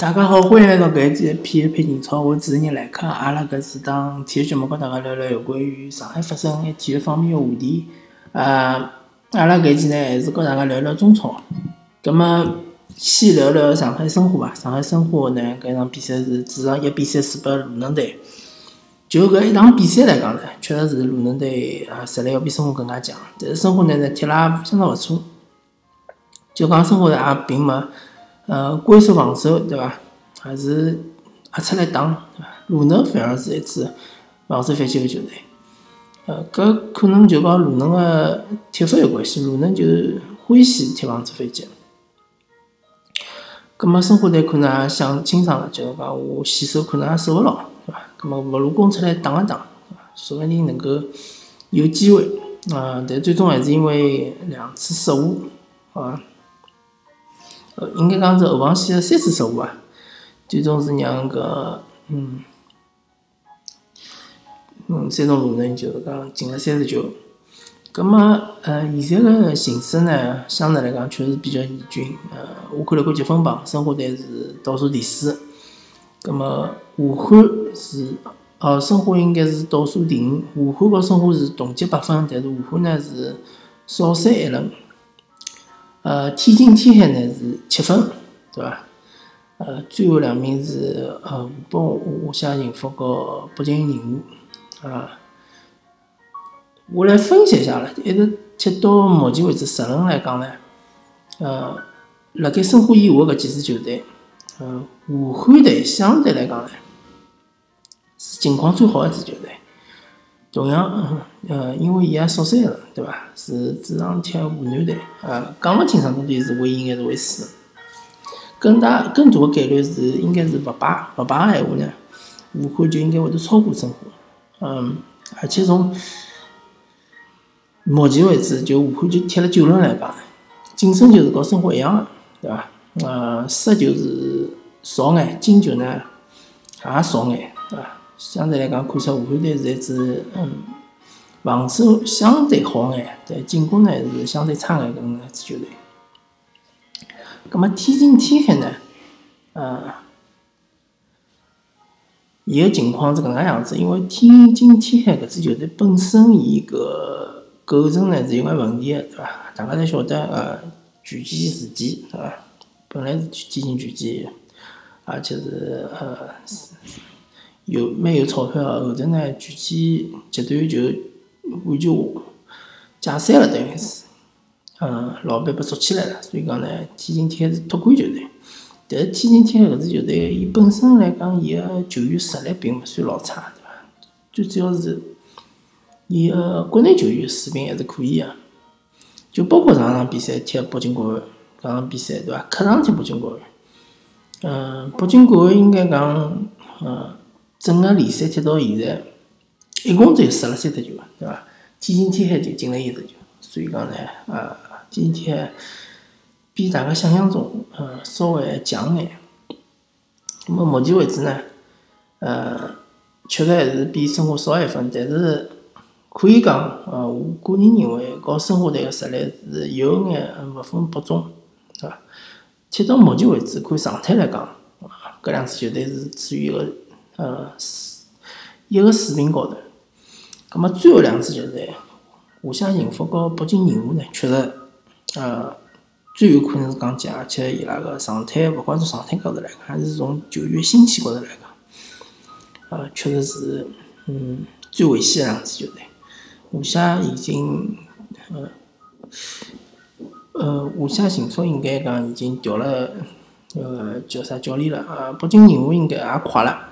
大家好，欢迎来到搿一期《片配英超》，我主持人来客。阿拉搿是当体育节目，跟大家聊聊有关于上海发生的体育方面的话题。啊，阿拉搿期呢，还是跟大家聊聊中超。葛末先聊聊上海申花吧。上海申花呢，搿场比赛是主场一比三输拨鲁能队。就搿一场比赛来讲呢，确实是鲁能队啊实力要比申花更加强。但是申花呢，踢了也相当勿错。就讲申花也并没。呃，龟缩防守，对伐？还是压出来打，对伐？鲁能反而是一支防守反击个球队。呃，搿可能就帮鲁能个踢法有关系。鲁能就欢喜踢防守反击。葛末申花队可能也想清爽了，就是讲我死守可能也守勿牢，对伐？葛末勿如攻出来打一打，说不定能够有机会。啊，但最终还是因为两次失误，好应该讲是后防线的三次失误啊，最终是让个嗯嗯山东鲁能就是讲进了三十九。葛么呃现在个形势呢，相对来讲确实比较严峻。呃，我看了看积分榜，申花队是倒数第四。葛么武汉是哦，申花应该是倒数第五。武汉和申花是同积八分，但是武汉呢是少赛一轮。呃，天津天海呢是七分，对伐？呃，最后两名是呃湖北华夏幸福和北京人武啊。我来分析一下了，一直踢到目前为止十轮来讲呢，呃，辣盖申花以下搿几支球队，呃，武汉队相对来讲呢是情况最好的一支球队。同样，呃，因为伊也少赛了，对伐？是主场踢湖南队，呃，讲勿清爽到底是会赢还是会输。更大、更大的概率是应该是勿败，勿败个闲话呢，武汉就应该会得超过申花。嗯，而且从目前为止，就武汉就踢了九轮来讲，进胜球是和申花一样个，对伐？呃，失球是少眼，进球呢也少眼，对伐？相对来讲，看出武汉队是一支嗯防守相对好眼，但进攻呢是相对差眼搿能一支球队。葛末天津天海呢，呃，伊个情况是搿能样子，因为天津天海搿支球队本身伊个构成呢是有眼问题个，对伐？大家侪晓得呃拳击事件，对伐？本来是天津拳击，而且是呃。有蛮有钞票，后头呢，拳击集团就完全解散了，等于是，嗯，老板被捉起来了，所以讲呢，天津天是托管球队。但是天津天搿支球队，伊本身来讲，伊个球员实力并勿算老差，对伐？最主要是伊个国内球员水平还是可以个，就包括上场比赛踢北京国安，搿场比赛对伐？客场踢北京国安，嗯，北京国安应该讲，嗯。整个联赛踢到现在，一共只有十了三只球，对伐？天津天海就进了一只球，所以讲呢，呃，天津天比大家想象中，呃，稍微强眼。那么目前为止呢，呃，确实还是比申花少一分，但是可以讲，呃，我个人认为，搞申花队个实力是有眼勿分伯仲，对伐？踢到目前为止，看状态来讲，啊，搿两支球队是处于一个。呃，一个水平高头，葛么最后两支球队，华夏幸福和北京人武呢，确实，呃，最有可能是降级，而且伊拉个状态，勿管从状态高头来讲，还是从球员心气高头来讲，呃，确实是，嗯，最危险的两支球队。华夏已经，呃，呃，华夏幸福应该讲已经调了，呃，叫啥教练了？啊，北京人武应该也快了。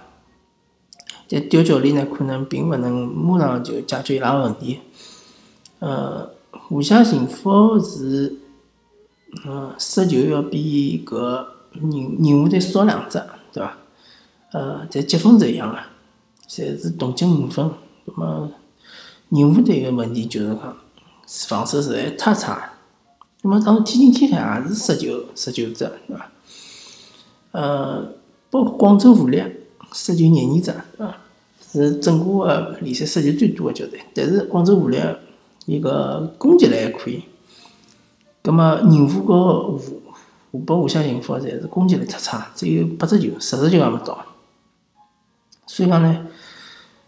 但调教练呢，可能并勿能马上就解决伊拉个问题。呃，华夏幸福是，呃，失球要比搿人任务队少两只，对伐？呃，但积分是一样个，侪是同积五分。那么任务队个问题就是讲，防守实在太差。那么当时天津天海也是失球十九只，对伐？呃，包括广州富力。失球廿二只，啊，是整个个联赛失球最多个球队。但是广州富力伊个攻击力还可以。葛末宁武和湖湖北华夏幸福侪是攻击力太差，只有八只球，十只球也没到。所以讲呢，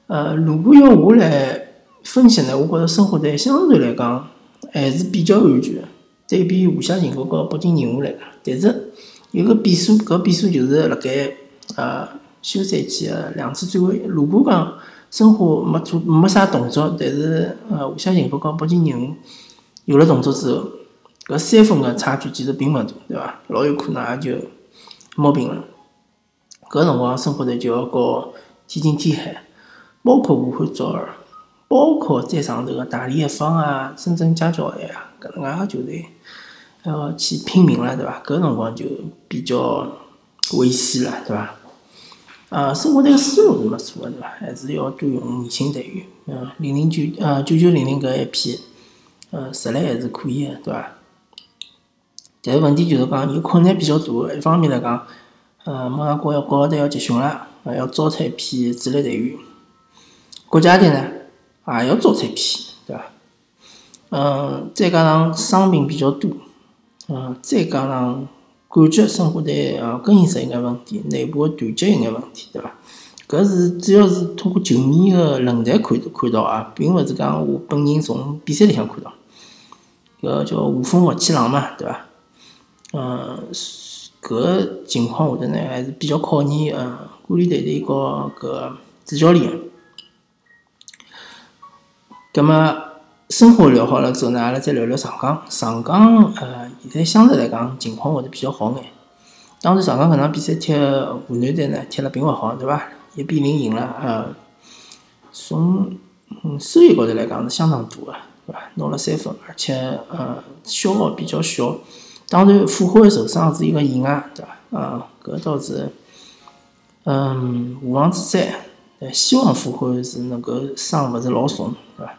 呃，如果要我来分析呢，我觉着申花队相对来讲还是比较安全，对比华夏幸福和北京人和来讲。但是有个变数，搿变数就是辣盖呃休赛期个两次转会。如果讲申花没做没啥动作，但是呃华夏幸福和北京人有了动作之后，搿三分个差距其实并勿大，对伐？老有可能也就摸平了。搿辰光申花队就要搞天津天海，包括武汉卓尔，包括再上头个大连一方啊、深圳佳兆业啊，搿能介个球队还要去拼命了，对伐？搿辰光就比较危险了，对伐？啊，申花队个思路是没错的，对伐？还是要多用年轻队员，嗯，零零九呃九九零零搿一批，呃，实力还是可以的，对伐？但是问题就是讲，有困难比较大。一方面来讲，呃，马上国要国奥队要集训了，呃，要招出一批主力队员。国家队呢，也要招出一批，对伐？嗯，再加上伤病比较多，嗯，再加上感觉申花队呃更衣室有眼问题，内部的团结有眼问题，对伐？搿是主要是通过球迷个论坛看看到啊，并勿是讲我本人从比赛里向看到。搿叫无风勿起浪嘛，对伐？嗯，搿情况下头呢，还是比较考验呃管理团队和搿主教练。葛末申花聊好了之后呢，阿拉再聊聊上港。上港呃，现在相对来讲情况会得比较好眼。当然，上港搿场比赛踢湖南队呢，踢了并勿好，对伐？一比零赢了，呃，从收益高头来讲是相当大个，对伐？拿了三分，而且呃消耗比较小。当然，傅辉受伤是一个意外，对伐？啊，搿倒是，嗯，无妄之灾。希望傅辉是能够伤勿是老重，对伐？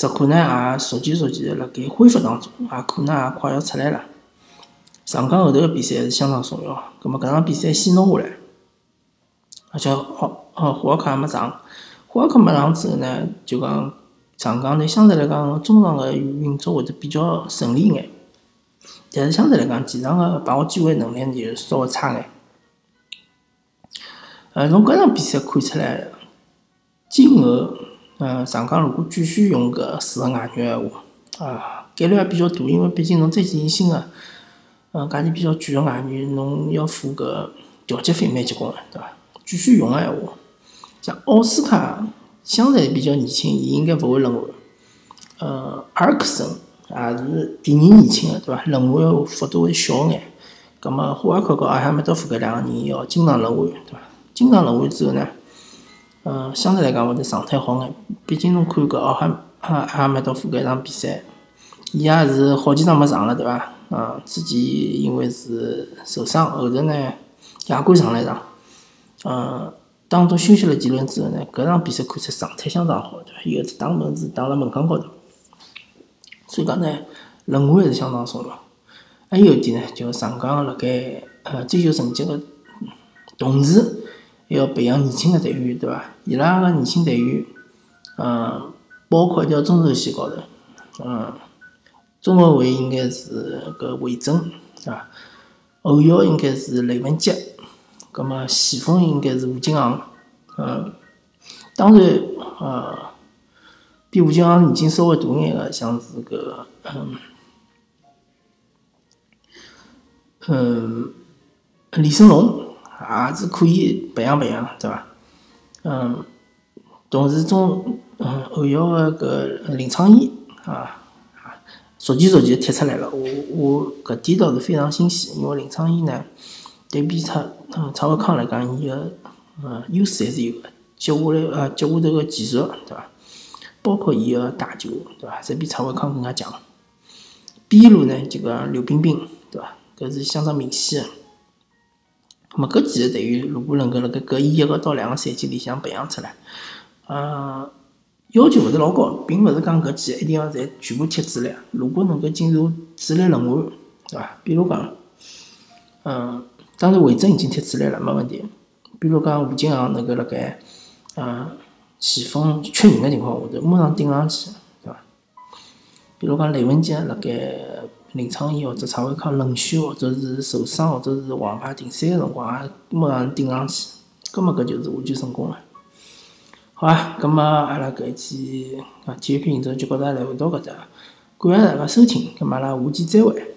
石可呢也逐渐逐渐辣盖恢复当中，也可能也快要出来了。上港后头个比赛是相当重要。葛末搿场比赛先拿下来，而且哦哦，胡尔克也没上。胡尔克没上之后呢，就讲上港队相对来讲中场个运作会得比较顺利眼。但是相对来讲，前场个把握机会能力就稍微差眼。呃，从搿场比赛看出来，今后，呃，上港如果继续用搿四个外援个话，啊，概率也比较大，因为毕竟侬再进新个，呃，价钿比较贵个外援，侬要付搿调节费蛮结棍个，对伐？继续用个闲话，像奥斯卡相对比较年轻，伊应该勿会轮换。呃，阿尔克森。也是第二年轻个，对伐？轮换幅度会小眼。葛末霍尔克和阿哈梅多夫搿两个人要经常轮换，对伐？经常轮换之后呢，嗯，相对来讲会得状态好眼。毕竟侬看搿奥哈阿阿哈梅多夫搿场比赛，伊也是好几场没上了，对伐？啊，之前因为是受伤，后头呢亚冠上了一场，嗯，当中休息了几轮之后呢，搿场比赛看出状态相当好，对伐？有一次打门是打辣门框高头。所以讲呢，轮换还是相当重要。还有一点呢，就上港辣盖呃追求成绩个同时，要培养年轻的队员，对伐？伊拉个年轻队员，嗯，包括一条中轴线高头，嗯，中后卫应该是搿魏征，对伐？后腰应该是雷文杰，葛末前锋应该是吴金航，嗯，当然，呃。比吴京航年纪稍微大眼个，像是个嗯嗯李胜龙也是可以培养培养，对伐？嗯，同时中嗯后腰个搿林昌义啊啊，逐渐逐渐踢出来了。我我搿点倒是非常欣喜，因为林昌义呢对比蔡嗯蔡伟康来讲，伊个嗯优势还是有个，接下来呃接下头个技术，对伐？包括伊个打球，对伐？侪比蔡伟康更加强。边路呢，就讲刘彬彬，对伐？搿是相当明显个。么搿几个队员如果能够辣盖搿一个到两个赛季里向培养出来，呃，要求勿是老高，并勿是讲搿几个一定要侪全部踢主力。如果能够进入主力轮换，对伐？比如讲，嗯，当然魏征已经踢主力了，没问题。比如讲吴金航能够辣盖，嗯。前锋缺人的情况下头，马上顶上去，对伐？比如讲雷文杰辣盖临场演或者蔡伟康冷血或者是受伤或者是王牌停赛的辰光，也没让人顶上去，葛么搿就是完全成功了。好啊，葛么阿拉搿一期啊体育频道就觉着来回到搿搭，感谢大家收听，葛末阿拉下期再会。